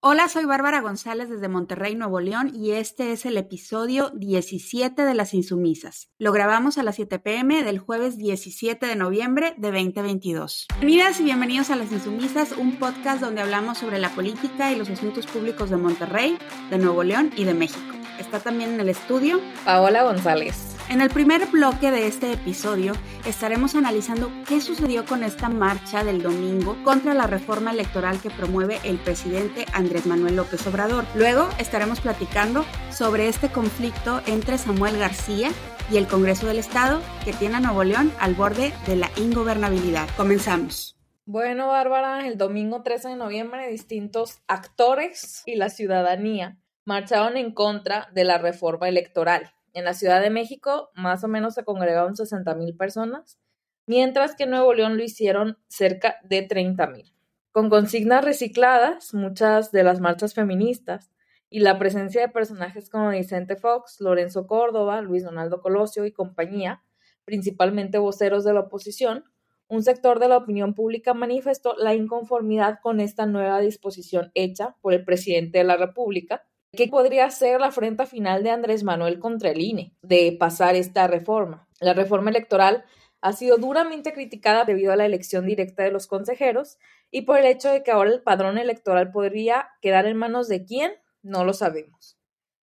Hola, soy Bárbara González desde Monterrey, Nuevo León, y este es el episodio 17 de Las Insumisas. Lo grabamos a las 7 pm del jueves 17 de noviembre de 2022. Bienvenidas y bienvenidos a Las Insumisas, un podcast donde hablamos sobre la política y los asuntos públicos de Monterrey, de Nuevo León y de México. Está también en el estudio Paola González. En el primer bloque de este episodio estaremos analizando qué sucedió con esta marcha del domingo contra la reforma electoral que promueve el presidente Andrés Manuel López Obrador. Luego estaremos platicando sobre este conflicto entre Samuel García y el Congreso del Estado que tiene a Nuevo León al borde de la ingobernabilidad. Comenzamos. Bueno, Bárbara, el domingo 13 de noviembre distintos actores y la ciudadanía marcharon en contra de la reforma electoral. En la Ciudad de México, más o menos se congregaron 60 mil personas, mientras que en Nuevo León lo hicieron cerca de 30 mil. Con consignas recicladas, muchas de las marchas feministas y la presencia de personajes como Vicente Fox, Lorenzo Córdoba, Luis Donaldo Colosio y compañía, principalmente voceros de la oposición, un sector de la opinión pública manifestó la inconformidad con esta nueva disposición hecha por el presidente de la República, ¿Qué podría ser la afrenta final de Andrés Manuel contra el INE de pasar esta reforma? La reforma electoral ha sido duramente criticada debido a la elección directa de los consejeros y por el hecho de que ahora el padrón electoral podría quedar en manos de quién, no lo sabemos.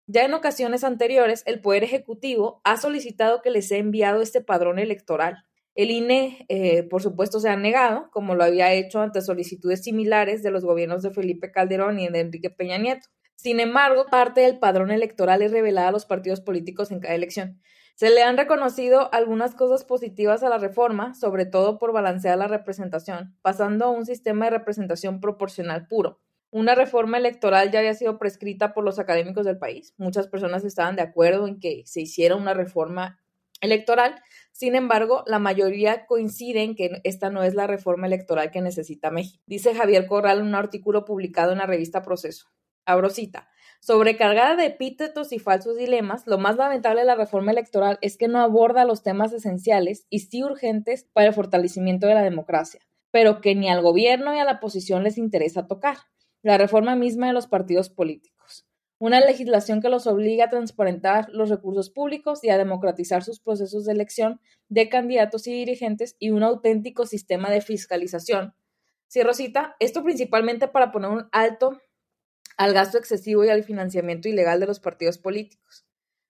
Ya en ocasiones anteriores, el Poder Ejecutivo ha solicitado que les sea enviado este padrón electoral. El INE, eh, por supuesto, se ha negado, como lo había hecho ante solicitudes similares de los gobiernos de Felipe Calderón y de Enrique Peña Nieto. Sin embargo, parte del padrón electoral es revelada a los partidos políticos en cada elección. Se le han reconocido algunas cosas positivas a la reforma, sobre todo por balancear la representación, pasando a un sistema de representación proporcional puro. Una reforma electoral ya había sido prescrita por los académicos del país. Muchas personas estaban de acuerdo en que se hiciera una reforma electoral. Sin embargo, la mayoría coincide en que esta no es la reforma electoral que necesita México. Dice Javier Corral en un artículo publicado en la revista Proceso. Abrosita. Sobrecargada de epítetos y falsos dilemas, lo más lamentable de la reforma electoral es que no aborda los temas esenciales y sí urgentes para el fortalecimiento de la democracia, pero que ni al gobierno ni a la oposición les interesa tocar. La reforma misma de los partidos políticos. Una legislación que los obliga a transparentar los recursos públicos y a democratizar sus procesos de elección de candidatos y dirigentes y un auténtico sistema de fiscalización. Cierro cita, esto principalmente para poner un alto al gasto excesivo y al financiamiento ilegal de los partidos políticos.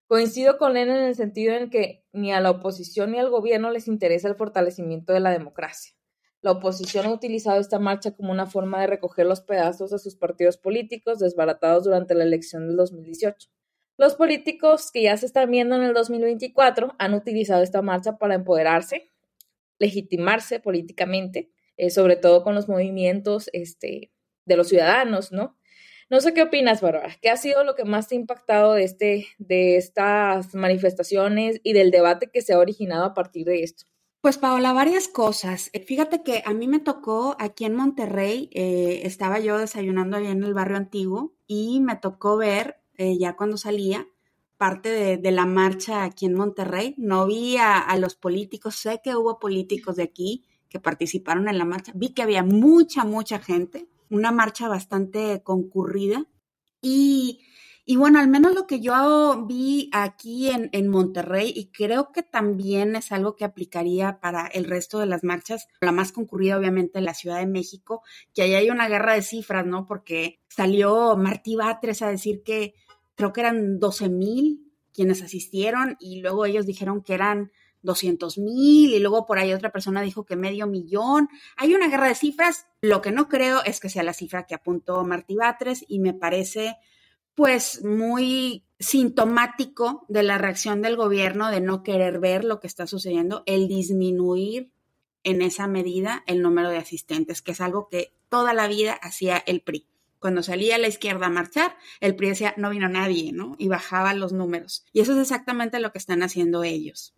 Coincido con él en el sentido en que ni a la oposición ni al gobierno les interesa el fortalecimiento de la democracia. La oposición ha utilizado esta marcha como una forma de recoger los pedazos de sus partidos políticos desbaratados durante la elección del 2018. Los políticos que ya se están viendo en el 2024 han utilizado esta marcha para empoderarse, legitimarse políticamente, eh, sobre todo con los movimientos este, de los ciudadanos, ¿no? No sé qué opinas, Bárbara. ¿Qué ha sido lo que más te ha impactado de, este, de estas manifestaciones y del debate que se ha originado a partir de esto? Pues Paola, varias cosas. Eh, fíjate que a mí me tocó aquí en Monterrey, eh, estaba yo desayunando allá en el barrio antiguo y me tocó ver, eh, ya cuando salía, parte de, la marcha aquí en Monterrey. No vi a, los políticos, sé que hubo políticos de aquí que participaron en la marcha, vi que había mucha, mucha gente, una marcha bastante concurrida. Y, y, bueno, al menos lo que yo vi aquí en, en, Monterrey, y creo que también es algo que aplicaría para el resto de las marchas, la más concurrida obviamente en la Ciudad de México, que ahí hay una guerra de cifras, ¿no? Porque salió Martí Batres a decir que creo que eran 12 mil quienes asistieron y luego ellos dijeron que eran 200 mil y luego por ahí otra persona dijo que medio millón. Hay una guerra de cifras. Lo que no creo es que sea la cifra que apuntó Martí Batres y me parece pues muy sintomático de la reacción del gobierno de no querer ver lo que está sucediendo, el disminuir en esa medida el número de asistentes, que es algo que toda la vida hacía el PRI. Cuando salía a la izquierda a marchar, el PRI decía, no vino nadie, ¿no? Y bajaba los números. Y eso es exactamente lo que están haciendo ellos.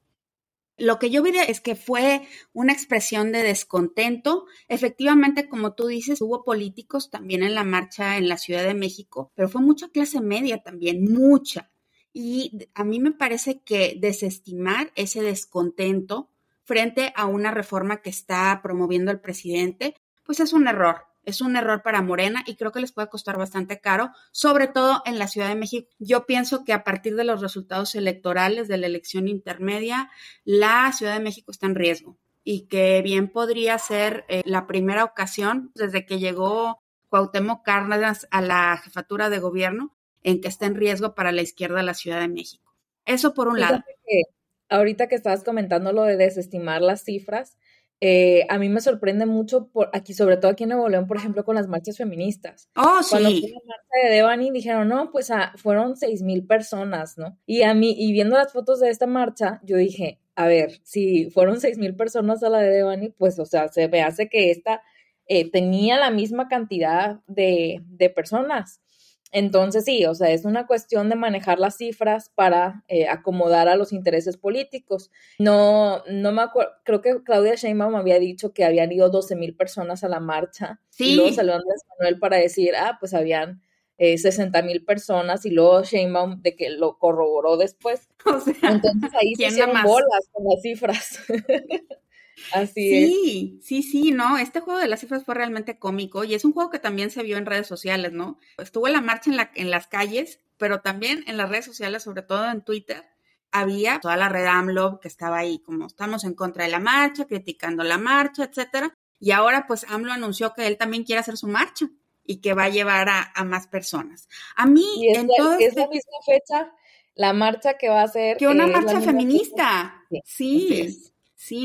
Lo que yo vi es que fue una expresión de descontento. Efectivamente, como tú dices, hubo políticos también en la marcha en la Ciudad de México, pero fue mucha clase media también, mucha. Y a mí me parece que desestimar ese descontento frente a una reforma que está promoviendo el presidente, pues es un error. Es un error para Morena y creo que les puede costar bastante caro, sobre todo en la Ciudad de México. Yo pienso que a partir de los resultados electorales de la elección intermedia, la Ciudad de México está en riesgo y que bien podría ser eh, la primera ocasión desde que llegó Cuauhtémoc Cárdenas a la jefatura de gobierno en que está en riesgo para la izquierda de la Ciudad de México. Eso por un lado. ahorita que estabas comentando lo de desestimar las cifras, eh, a mí me sorprende mucho por aquí, sobre todo aquí en Nuevo León, por ejemplo, con las marchas feministas. Oh, sí. Cuando fue la marcha de Devani dijeron, no, pues ah, fueron seis mil personas, ¿no? Y a mí, y viendo las fotos de esta marcha, yo dije, a ver, si fueron seis mil personas a la de Devani, pues, o sea, se me hace que esta eh, tenía la misma cantidad de, de personas. Entonces, sí, o sea, es una cuestión de manejar las cifras para eh, acomodar a los intereses políticos. No, no me acuerdo, creo que Claudia Sheinbaum había dicho que habían ido 12 mil personas a la marcha. Sí. Y luego salió Andrés Manuel para decir, ah, pues habían eh, 60 mil personas y luego Sheinbaum de que lo corroboró después. O sea, Entonces ahí se hicieron bolas con las cifras. Así sí, Sí, sí, no, este juego de las cifras fue realmente cómico y es un juego que también se vio en redes sociales, ¿no? Estuvo en la marcha en, la, en las calles, pero también en las redes sociales, sobre todo en Twitter, había toda la red AMLO que estaba ahí, como estamos en contra de la marcha, criticando la marcha, etcétera. Y ahora, pues, AMLO anunció que él también quiere hacer su marcha y que va a llevar a, más personas. A mí, es, en la, es la misma fecha, la marcha que va a ser. Que una eh, marcha feminista. Sí. Sí,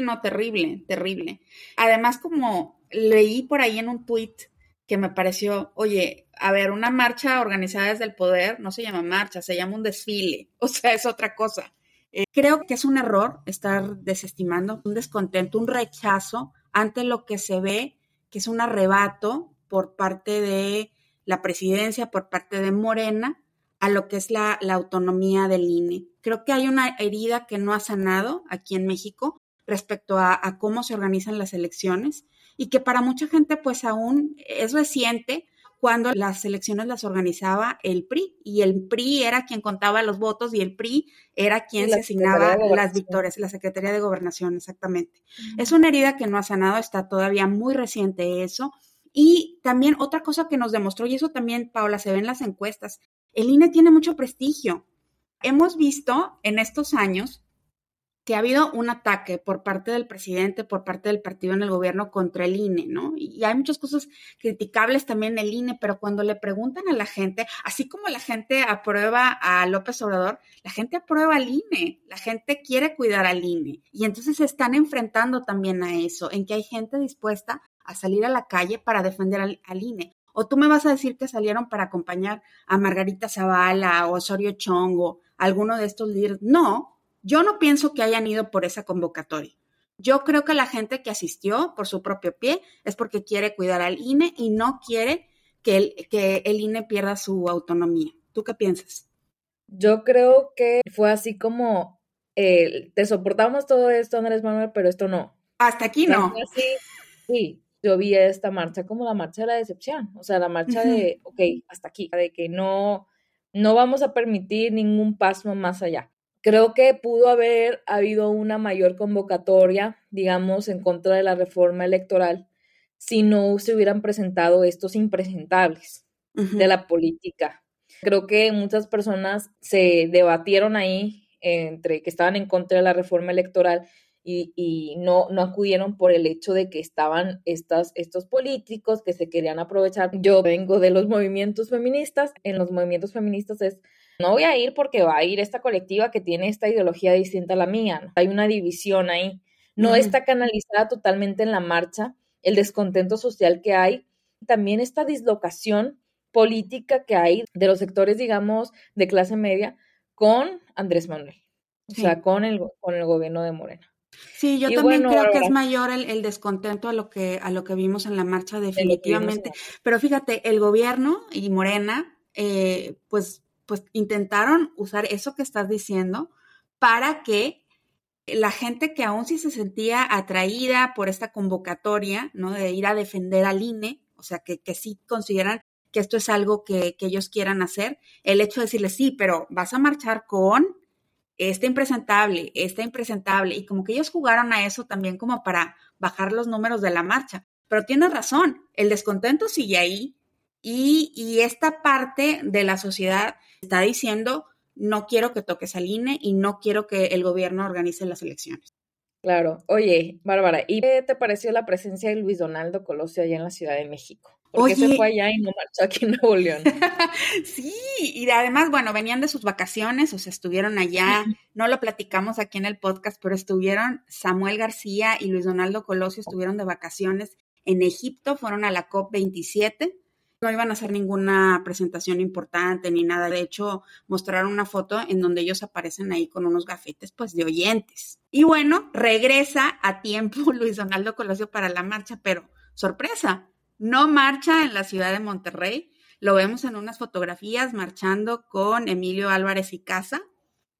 no, terrible, terrible. Además, como leí por ahí en un tuit que me pareció, oye, a ver, una marcha organizada desde el poder no se llama marcha, se llama un desfile, o sea, es otra cosa. Eh, creo que es un error estar desestimando, un descontento, un rechazo ante lo que se ve que es un arrebato por parte de la presidencia, por parte de Morena, a lo que es la, la autonomía del INE. Creo que hay una herida que no ha sanado aquí en México respecto a, cómo se organizan las elecciones y que para mucha gente pues aún es reciente cuando las elecciones las organizaba el PRI y el PRI era quien contaba los votos y el PRI era quien se asignaba las victorias, la Secretaría de Gobernación, exactamente. Es una herida que no ha sanado, está todavía muy reciente eso. Y también otra cosa que nos demostró, y eso también, Paula, se ve en las encuestas, el INE tiene mucho prestigio. Hemos visto en estos años que ha habido un ataque por parte del presidente, por parte del partido en el gobierno contra el INE, ¿no? Y hay muchas cosas criticables también el INE, pero cuando le preguntan a la gente, así como la gente aprueba a López Obrador, la gente aprueba al INE, la gente quiere cuidar al INE. Y entonces se están enfrentando también a eso, en que hay gente dispuesta a salir a la calle para defender al, INE. O tú me vas a decir que salieron para acompañar a Margarita Zavala o Osorio Chongo, alguno de estos líderes. No, yo no pienso que hayan ido por esa convocatoria. Yo creo que la gente que asistió por su propio pie es porque quiere cuidar al INE y no quiere que el, que el INE pierda su autonomía. ¿Tú qué piensas? Yo creo que fue así como eh, te soportamos todo esto, Andrés Manuel, pero esto no. Hasta aquí no. sí, yo vi esta marcha como la marcha de la decepción, o sea, la marcha de, ok, hasta aquí, de que no, no vamos a permitir ningún paso más allá. Creo que pudo haber habido una mayor convocatoria, digamos, en contra de la reforma electoral si no se hubieran presentado estos impresentables de la política. Creo que muchas personas se debatieron ahí entre que estaban en contra de la reforma electoral y, no, no acudieron por el hecho de que estaban estas, estos políticos que se querían aprovechar. Yo vengo de los movimientos feministas. En los movimientos feministas es no voy a ir porque va a ir esta colectiva que tiene esta ideología distinta a la mía. Hay una división ahí. No está canalizada totalmente en la marcha el descontento social que hay, también esta dislocación política que hay de los sectores, digamos, de clase media con Andrés Manuel, o sea, con el, con el gobierno de Morena. Sí, yo también creo que es mayor el, descontento a lo que a lo que vimos en la marcha definitivamente. Pero fíjate, el gobierno y Morena, eh, pues pues intentaron usar eso que estás diciendo para que la gente que aún sí se sentía atraída por esta convocatoria, ¿no? De ir a defender al INE, o sea, que, que sí consideran que esto es algo que, que, ellos quieran hacer, el hecho de decirles, sí, pero vas a marchar con este impresentable, este impresentable, y como que ellos jugaron a eso también como para bajar los números de la marcha. Pero tienes razón, el descontento sigue ahí y, y esta parte de la sociedad está diciendo, no quiero que toques al INE y no quiero que el gobierno organice las elecciones. Claro. Oye, Bárbara, ¿y qué te pareció la presencia de Luis Donaldo Colosio allá en la Ciudad de México? ¿Por qué se fue allá y no marchó aquí en Nuevo León? sí, y además, bueno, venían de sus vacaciones, o sea, estuvieron allá, no lo platicamos aquí en el podcast, pero estuvieron Samuel García y Luis Donaldo Colosio estuvieron de vacaciones en Egipto, fueron a la COP27 no iban a hacer ninguna presentación importante ni nada. De hecho, mostraron una foto en donde ellos aparecen ahí con unos gafetes, pues, de oyentes. Y bueno, regresa a tiempo Luis Donaldo Colosio para la marcha, pero sorpresa, no marcha en la ciudad de Monterrey. Lo vemos en unas fotografías marchando con Emilio Álvarez y Casa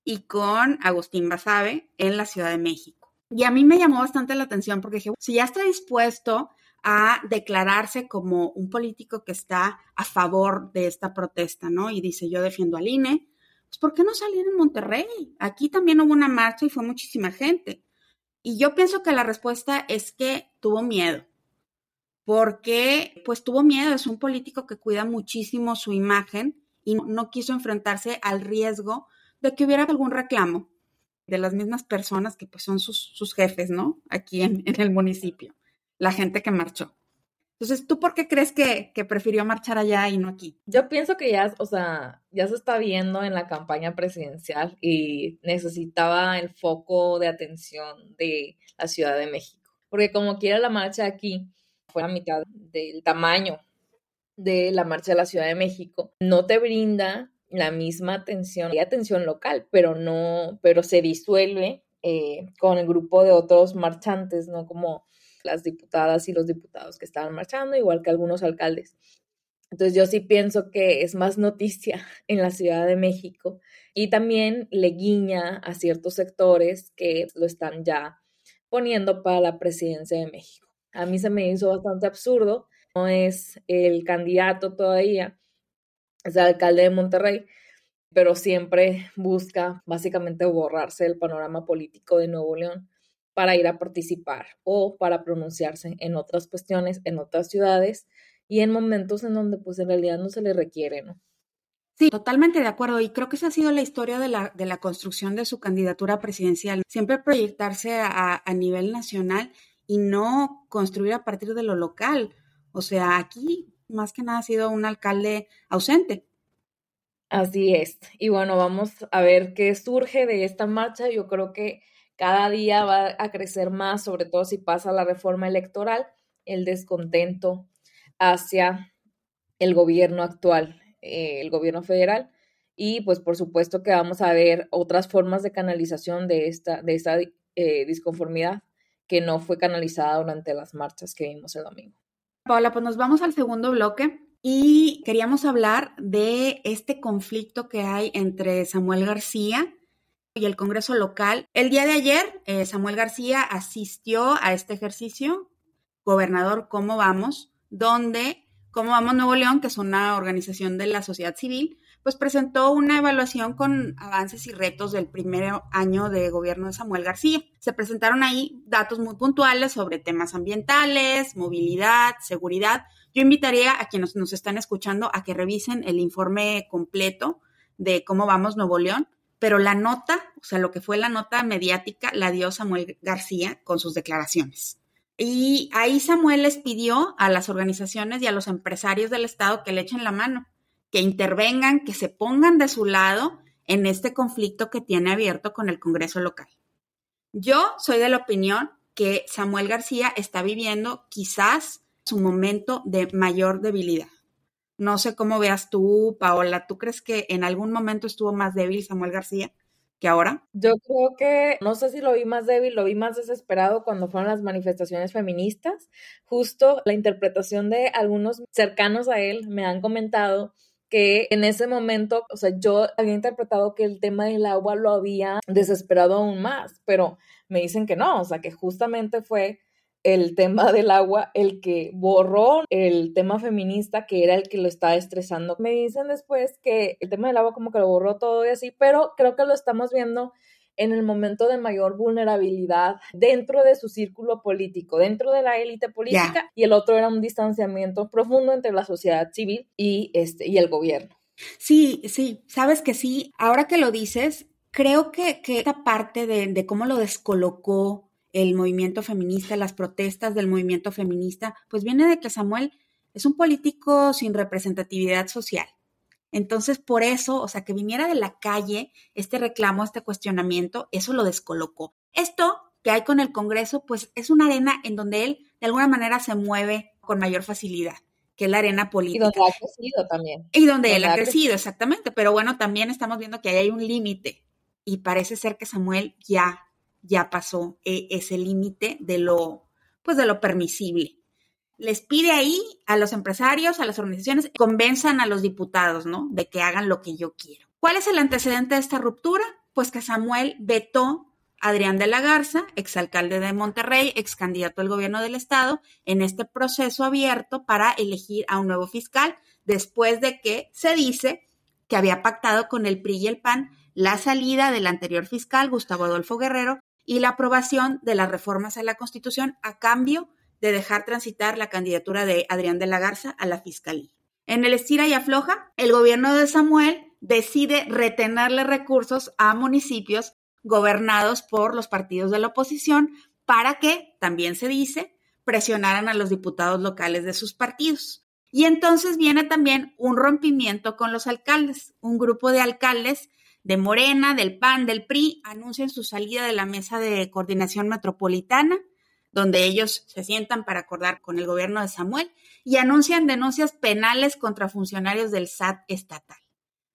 y con Agustín Basabe en la Ciudad de México. Y a mí me llamó bastante la atención porque dije, si ya está dispuesto a declararse como un político que está a favor de esta protesta, ¿no? Y dice, yo defiendo al INE, pues ¿por qué no salir en Monterrey? Aquí también hubo una marcha y fue muchísima gente. Y yo pienso que la respuesta es que tuvo miedo, porque pues tuvo miedo, es un político que cuida muchísimo su imagen y no quiso enfrentarse al riesgo de que hubiera algún reclamo de las mismas personas que pues son sus, jefes, ¿no? Aquí en el municipio la gente que marchó. Entonces, ¿tú por qué crees que, prefirió marchar allá y no aquí? Yo pienso que ya, o sea, ya se está viendo en la campaña presidencial y necesitaba el foco de atención de la Ciudad de México. Porque como quiera la marcha aquí fue a mitad del tamaño de la marcha de la Ciudad de México, no te brinda la misma atención, hay atención local, pero no, pero se disuelve eh, con el grupo de otros marchantes, ¿no? Como las diputadas y los diputados que estaban marchando, igual que algunos alcaldes. Entonces yo sí pienso que es más noticia en la Ciudad de México y también le guiña a ciertos sectores que lo están ya poniendo para la presidencia de México. A mí se me hizo bastante absurdo, no es el candidato todavía, es el alcalde de Monterrey, pero siempre busca básicamente borrarse del panorama político de Nuevo León para ir a participar o para pronunciarse en otras cuestiones, en otras ciudades y en momentos en donde pues en realidad no se le requiere, ¿no? Sí, totalmente de acuerdo. Y creo que esa ha sido la historia de la, de la construcción de su candidatura presidencial. Siempre proyectarse a, a nivel nacional y no construir a partir de lo local. O sea, aquí más que nada ha sido un alcalde ausente. Así es. Y bueno, vamos a ver qué surge de esta marcha. Yo creo que cada día va a crecer más, sobre todo si pasa la reforma electoral, el descontento hacia el gobierno actual, eh, el gobierno federal. Y pues por supuesto que vamos a ver otras formas de canalización de esta, de esta eh, disconformidad que no fue canalizada durante las marchas que vimos el domingo. Paula, pues nos vamos al segundo bloque y queríamos hablar de este conflicto que hay entre Samuel García y el Congreso local. El día de ayer, eh, Samuel García asistió a este ejercicio, Gobernador, ¿cómo vamos? Donde ¿Cómo vamos Nuevo León, que es una organización de la sociedad civil, pues presentó una evaluación con avances y retos del primer año de gobierno de Samuel García. Se presentaron ahí datos muy puntuales sobre temas ambientales, movilidad, seguridad. Yo invitaría a quienes nos están escuchando a que revisen el informe completo de cómo vamos Nuevo León pero la nota, o sea, lo que fue la nota mediática, la dio Samuel García con sus declaraciones. Y ahí Samuel les pidió a las organizaciones y a los empresarios del Estado que le echen la mano, que intervengan, que se pongan de su lado en este conflicto que tiene abierto con el Congreso local. Yo soy de la opinión que Samuel García está viviendo quizás su momento de mayor debilidad. No sé cómo veas tú, Paola. ¿Tú crees que en algún momento estuvo más débil Samuel García que ahora? Yo creo que, no sé si lo vi más débil, lo vi más desesperado cuando fueron las manifestaciones feministas. Justo la interpretación de algunos cercanos a él me han comentado que en ese momento, o sea, yo había interpretado que el tema del agua lo había desesperado aún más, pero me dicen que no, o sea, que justamente fue el tema del agua el que borró el tema feminista que era el que lo estaba estresando. Me dicen después que el tema del agua como que lo borró todo y así, pero creo que lo estamos viendo en el momento de mayor vulnerabilidad dentro de su círculo político, dentro de la élite política, y el otro era un distanciamiento profundo entre la sociedad civil y, este, y el gobierno. Sí, sí, sabes que sí. Ahora que lo dices, creo que, que esta parte de, de cómo lo descolocó el movimiento feminista, las protestas del movimiento feminista, pues viene de que Samuel es un político sin representatividad social. Entonces, por eso, o sea, que viniera de la calle este reclamo, este cuestionamiento, eso lo descolocó. Esto que hay con el Congreso, pues es una arena en donde él de alguna manera se mueve con mayor facilidad, que es la arena política. Y donde ha crecido también. Y donde, él ha crecido, exactamente. Pero bueno, también estamos viendo que ahí hay un límite y parece ser que Samuel ya, ya pasó eh, ese límite de lo, pues de lo permisible les pide ahí a los empresarios, a las organizaciones, convenzan a los diputados, ¿no? De que hagan lo que yo quiero. ¿Cuál es el antecedente de esta ruptura? Pues que Samuel vetó a Adrián de la Garza, exalcalde de Monterrey, ex candidato al gobierno del estado, en este proceso abierto para elegir a un nuevo fiscal, después de que se dice que había pactado con el PRI y el PAN la salida del anterior fiscal, Gustavo Adolfo Guerrero, y la aprobación de las reformas a la Constitución a cambio de dejar transitar la candidatura de Adrián de la Garza a la fiscalía. En el estira y afloja, el gobierno de Samuel decide retenerle recursos a municipios gobernados por los partidos de la oposición para que, también se dice, presionaran a los diputados locales de sus partidos. Y entonces viene también un rompimiento con los alcaldes. Un grupo de alcaldes de Morena, del PAN, del PRI, anuncian su salida de la mesa de coordinación metropolitana donde ellos se sientan para acordar con el gobierno de Samuel y anuncian denuncias penales contra funcionarios del SAT estatal.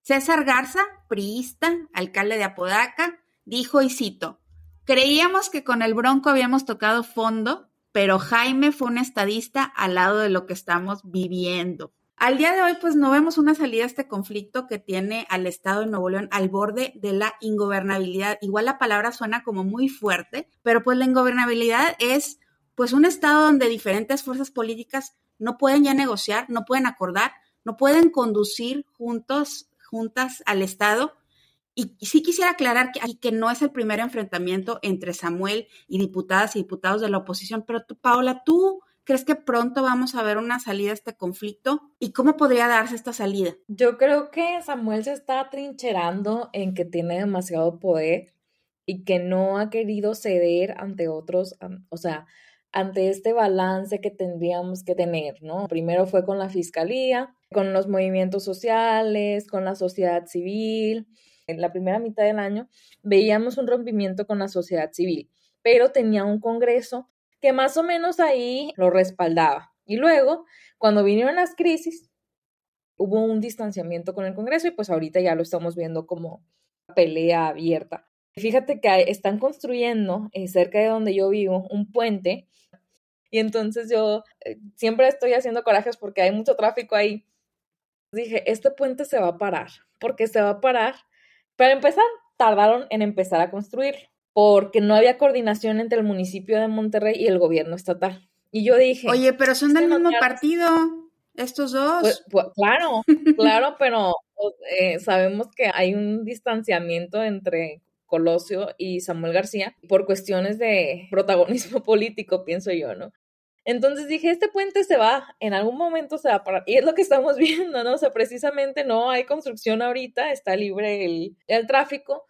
César Garza, priista, alcalde de Apodaca, dijo, y cito, creíamos que con el Bronco habíamos tocado fondo, pero Jaime fue un estadista al lado de lo que estamos viviendo. Al día de hoy, pues no vemos una salida a este conflicto que tiene al Estado de Nuevo León al borde de la ingobernabilidad. Igual la palabra suena como muy fuerte, pero pues la ingobernabilidad es pues un Estado donde diferentes fuerzas políticas no pueden ya negociar, no pueden acordar, no pueden conducir juntos, juntas al Estado. Y sí quisiera aclarar que, que no es el primer enfrentamiento entre Samuel y diputadas y diputados de la oposición, pero Paola, tú ¿Crees que pronto vamos a ver una salida a este conflicto? ¿Y cómo podría darse esta salida? Yo creo que Samuel se está trincherando en que tiene demasiado poder y que no ha querido ceder ante otros, o sea, ante este balance que tendríamos que tener, ¿no? Primero fue con la fiscalía, con los movimientos sociales, con la sociedad civil. En la primera mitad del año veíamos un rompimiento con la sociedad civil, pero tenía un Congreso que más o menos ahí lo respaldaba. Y luego, cuando vinieron las crisis, hubo un distanciamiento con el Congreso y pues ahorita ya lo estamos viendo como pelea abierta. Fíjate que están construyendo eh, cerca de donde yo vivo un puente y entonces yo eh, siempre estoy haciendo corajes porque hay mucho tráfico ahí. Dije, este puente se va a parar, porque se va a parar. Para empezar, tardaron en empezar a construirlo porque no había coordinación entre el municipio de Monterrey y el gobierno estatal. Y yo dije... Oye, pero son del mismo partido, estos dos. Pues, pues, claro, claro, pero eh, sabemos que hay un distanciamiento entre Colosio y Samuel García por cuestiones de protagonismo político, pienso yo, ¿no? Entonces dije, este puente se va, en algún momento se va a parar. Y es lo que estamos viendo, ¿no? O sea, precisamente no hay construcción ahorita, está libre el, el tráfico,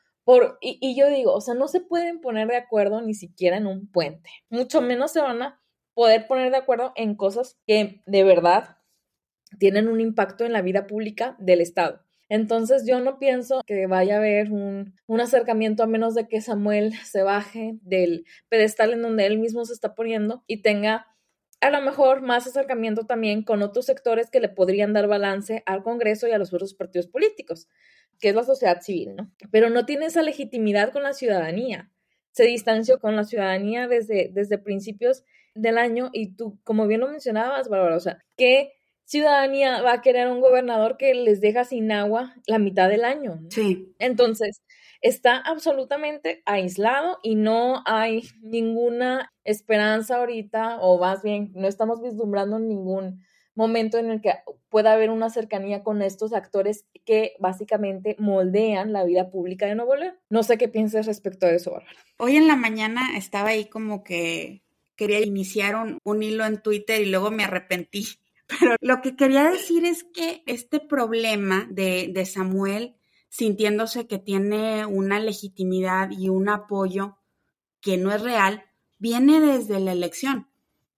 y, yo digo, o sea, no se pueden poner de acuerdo ni siquiera en un puente, mucho menos se van a poder poner de acuerdo en cosas que de verdad tienen un impacto en la vida pública del Estado. Entonces yo no pienso que vaya a haber un, un, acercamiento a menos de que Samuel se baje del pedestal en donde él mismo se está poniendo y tenga a lo mejor más acercamiento también con otros sectores que le podrían dar balance al Congreso y a los otros partidos políticos que es la sociedad civil, ¿no? Pero no tiene esa legitimidad con la ciudadanía. Se distanció con la ciudadanía desde, desde principios del año y tú, como bien lo mencionabas, Bárbara, o sea, ¿qué ciudadanía va a querer un gobernador que les deja sin agua la mitad del año? Sí. Entonces, está absolutamente aislado y no hay ninguna esperanza ahorita, o más bien, no estamos vislumbrando ningún momento en el que pueda haber una cercanía con estos actores que básicamente moldean la vida pública de Nuevo León. No sé qué piensas respecto a eso, Bárbara. Hoy en la mañana estaba ahí como que quería iniciar un, hilo en Twitter y luego me arrepentí. Pero lo que quería decir es que este problema de, de Samuel sintiéndose que tiene una legitimidad y un apoyo que no es real, viene desde la elección.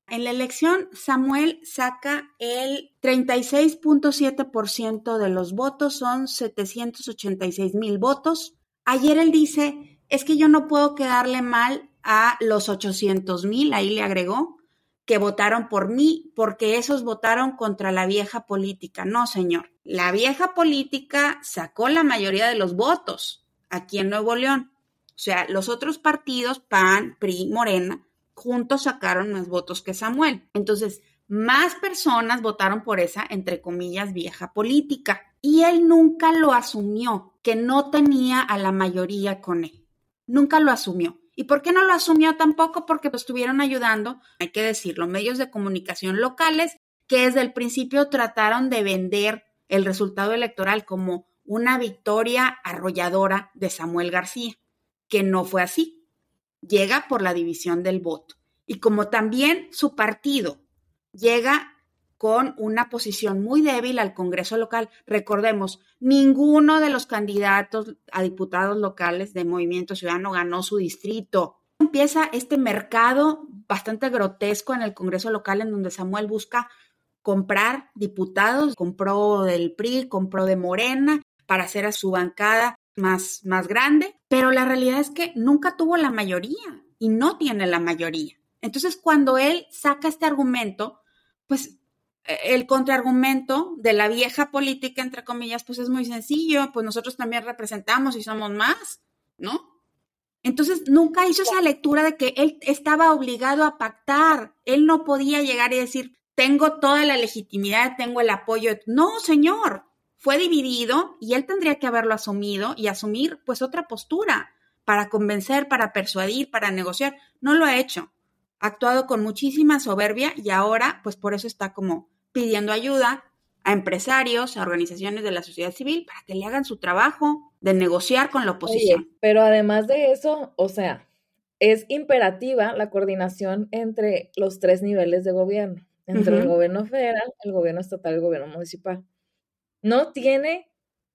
En la elección, Samuel saca el 36.7% de los votos, son 786 mil votos. Ayer él dice, es que yo no puedo quedarle mal a los 800 mil, ahí le agregó, que votaron por mí porque esos votaron contra la vieja política. No, señor. La vieja política sacó la mayoría de los votos aquí en Nuevo León. O sea, los otros partidos, PAN, PRI, Morena, juntos sacaron más votos que Samuel. Entonces, más personas votaron por esa, entre comillas, vieja política. Y él nunca lo asumió, que no tenía a la mayoría con él. Nunca lo asumió. ¿Y por qué no lo asumió tampoco? Porque lo estuvieron ayudando, hay que decirlo, medios de comunicación locales que desde el principio trataron de vender el resultado electoral como una victoria arrolladora de Samuel García, que no fue así llega por la división del voto. Y como también su partido llega con una posición muy débil al Congreso local. Recordemos, ninguno de los candidatos a diputados locales de Movimiento Ciudadano ganó su distrito. Empieza este mercado bastante grotesco en el Congreso local en donde Samuel busca comprar diputados, compró del PRI, compró de Morena para hacer a su bancada más, más grande, pero la realidad es que nunca tuvo la mayoría y no tiene la mayoría. Entonces, cuando él saca este argumento, pues e, el contraargumento de la vieja política, entre comillas, pues es muy sencillo, pues nosotros también representamos y somos más, ¿no? Entonces, nunca hizo esa lectura de que él estaba obligado a pactar, él no podía llegar y decir, tengo toda la legitimidad, tengo el apoyo. No, señor, fue dividido y él tendría que haberlo asumido y asumir pues otra postura para convencer, para persuadir, para negociar. No lo ha hecho. Ha actuado con muchísima soberbia y ahora pues por eso está como pidiendo ayuda a empresarios, a organizaciones de la sociedad civil para que le hagan su trabajo de negociar con la oposición. pero además de eso, o sea, es imperativa la coordinación entre los tres niveles de gobierno, entre el gobierno federal, el gobierno estatal y el gobierno municipal no tiene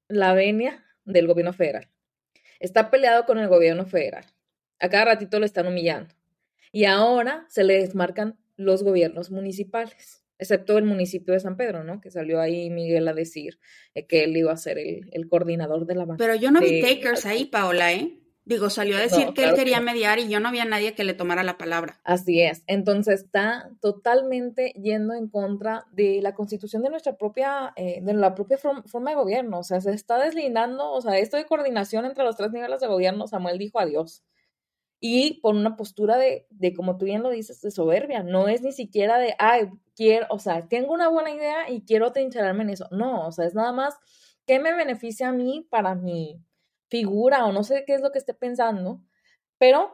la venia del gobierno federal. Está peleado con el gobierno federal. A cada ratito lo están humillando. Y ahora se le desmarcan los gobiernos municipales, excepto el municipio de San Pedro, ¿no? Que salió ahí Miguel a decir eh, que él iba a ser el, coordinador de la banca. Pero yo no vi takers ahí, Paola, ¿eh? Digo, salió a decir que él quería mediar y yo no había nadie que le tomara la palabra. Así es. Entonces está totalmente yendo en contra de la constitución de nuestra propia, eh, de la propia forma de gobierno. O sea, se está deslindando, o sea, esto de coordinación entre los tres niveles de gobierno, Samuel dijo adiós. Y por una postura de, de, como tú bien lo dices, de soberbia. No es ni siquiera de, ay, quiero, o sea, tengo una buena idea y quiero trincherarme en eso. No, o sea, es nada más que me beneficia a mí para mi figura o no sé qué es lo que esté pensando, pero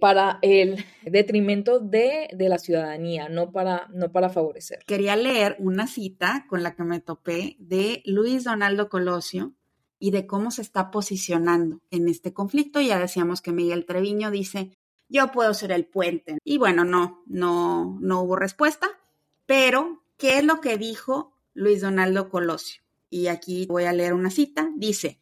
para el detrimento de, de, la ciudadanía, no para, no para favorecer. Quería leer una cita con la que me topé de Luis Donaldo Colosio y de cómo se está posicionando en este conflicto. Ya decíamos que Miguel Treviño dice, yo puedo ser el puente. Y bueno, no, no, no hubo respuesta, pero ¿qué es lo que dijo Luis Donaldo Colosio? Y aquí voy a leer una cita. Dice,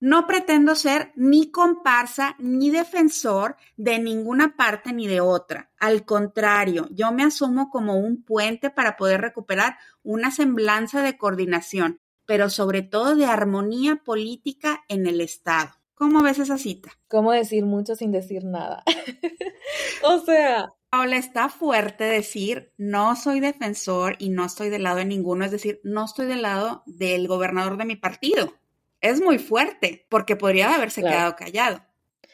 no pretendo ser ni comparsa ni defensor de ninguna parte ni de otra. Al contrario, yo me asumo como un puente para poder recuperar una semblanza de coordinación, pero sobre todo de armonía política en el Estado. ¿Cómo ves esa cita? ¿Cómo decir mucho sin decir nada? o sea... Paula, está fuerte decir, no soy defensor y no estoy del lado de ninguno, es decir, no estoy del lado del gobernador de mi partido es muy fuerte, porque podría haberse quedado callado,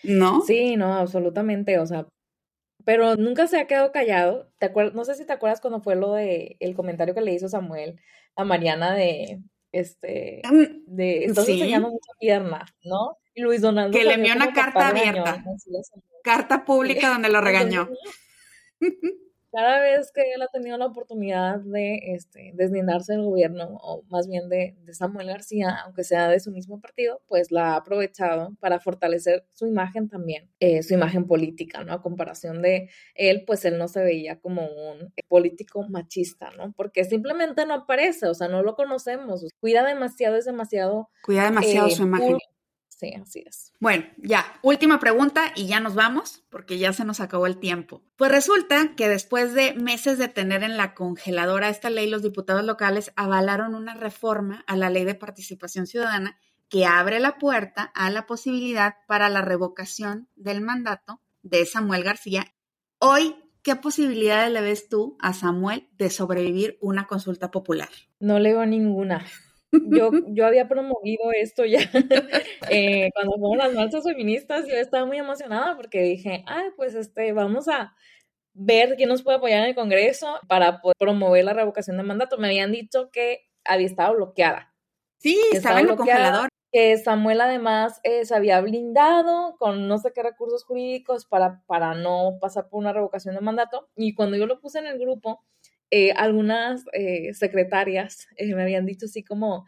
¿no? Sí, no, absolutamente, o sea, pero nunca se ha quedado callado. ¿Te No sé si te acuerdas cuando fue lo de el comentario que le hizo Samuel a Mariana de este mm, de entonces enseñando mucha pierna, ¿no? Y Luis Donaldo que le envió una carta abierta. carta pública donde lo regañó. cada vez que él ha tenido la oportunidad de este, deslindarse del gobierno, o más bien de, Samuel García, aunque sea de su mismo partido, pues la ha aprovechado para fortalecer su imagen también, eh, su imagen política, ¿no? A comparación de él, pues él no se veía como un político machista, ¿no? Porque simplemente no aparece, o sea, no lo conocemos, cuida demasiado, es demasiado... Cuida demasiado su eh, imagen. Sí, así es. Bueno, ya, última pregunta y ya nos vamos porque ya se nos acabó el tiempo. Pues resulta que después de meses de tener en la congeladora esta ley, los diputados locales avalaron una reforma a la ley de participación ciudadana que abre la puerta a la posibilidad para la revocación del mandato de Samuel García. Hoy, ¿qué posibilidades le ves tú a Samuel de sobrevivir una consulta popular? No le veo ninguna yo, yo había promovido esto ya eh, cuando fueron las marchas feministas, yo estaba muy emocionada porque dije, ay, pues este, vamos a ver quién nos puede apoyar en el Congreso para poder promover la revocación de mandato. Me habían dicho que había estado bloqueada. Sí, estaba, en el congelador. Que Samuel además eh, se había blindado con no sé qué recursos jurídicos para, para no pasar por una revocación de mandato. Y cuando yo lo puse en el grupo, eh, algunas eh, secretarias eh, me habían dicho así como,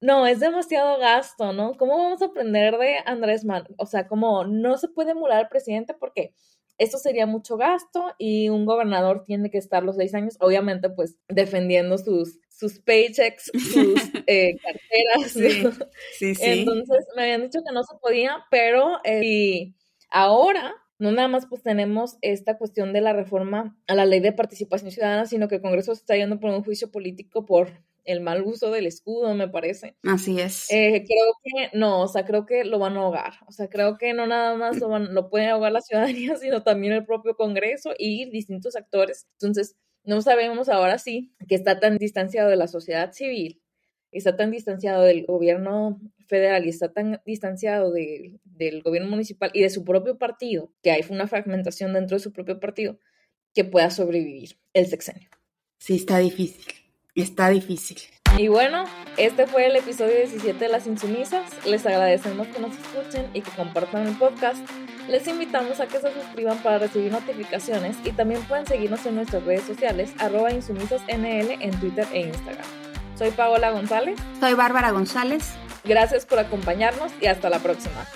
no, es demasiado gasto, ¿no? ¿Cómo vamos a aprender de Andrés Manuel? O sea, como no se puede emular al presidente porque esto sería mucho gasto y un gobernador tiene que estar los seis años, obviamente, pues defendiendo sus, sus paychecks, sus carteras. Sí, sí, sí. Entonces me habían dicho que no se podía, pero y ahora no nada más pues tenemos esta cuestión de la reforma a la ley de participación ciudadana, sino que el Congreso se está yendo por un juicio político por el mal uso del escudo, me parece. Así es. Eh, creo que no, o sea, creo que lo van a ahogar. O sea, creo que no nada más lo, van, lo pueden ahogar la ciudadanía, sino también el propio Congreso y distintos actores. Entonces, no sabemos ahora sí que está tan distanciado de la sociedad civil, está tan distanciado del gobierno federal y está tan distanciado del gobierno municipal y de su propio partido, que hay una fragmentación dentro de su propio partido, que pueda sobrevivir el sexenio. Sí, está difícil, está difícil. Y bueno, este fue el episodio 17 de Las Insumisas. Les agradecemos que nos escuchen y que compartan el podcast. Les invitamos a que se suscriban para recibir notificaciones y también pueden seguirnos en nuestras redes sociales, arroba insumisasnl en Twitter e Instagram. Soy Paola González. Soy Bárbara González. Gracias por acompañarnos y hasta la próxima.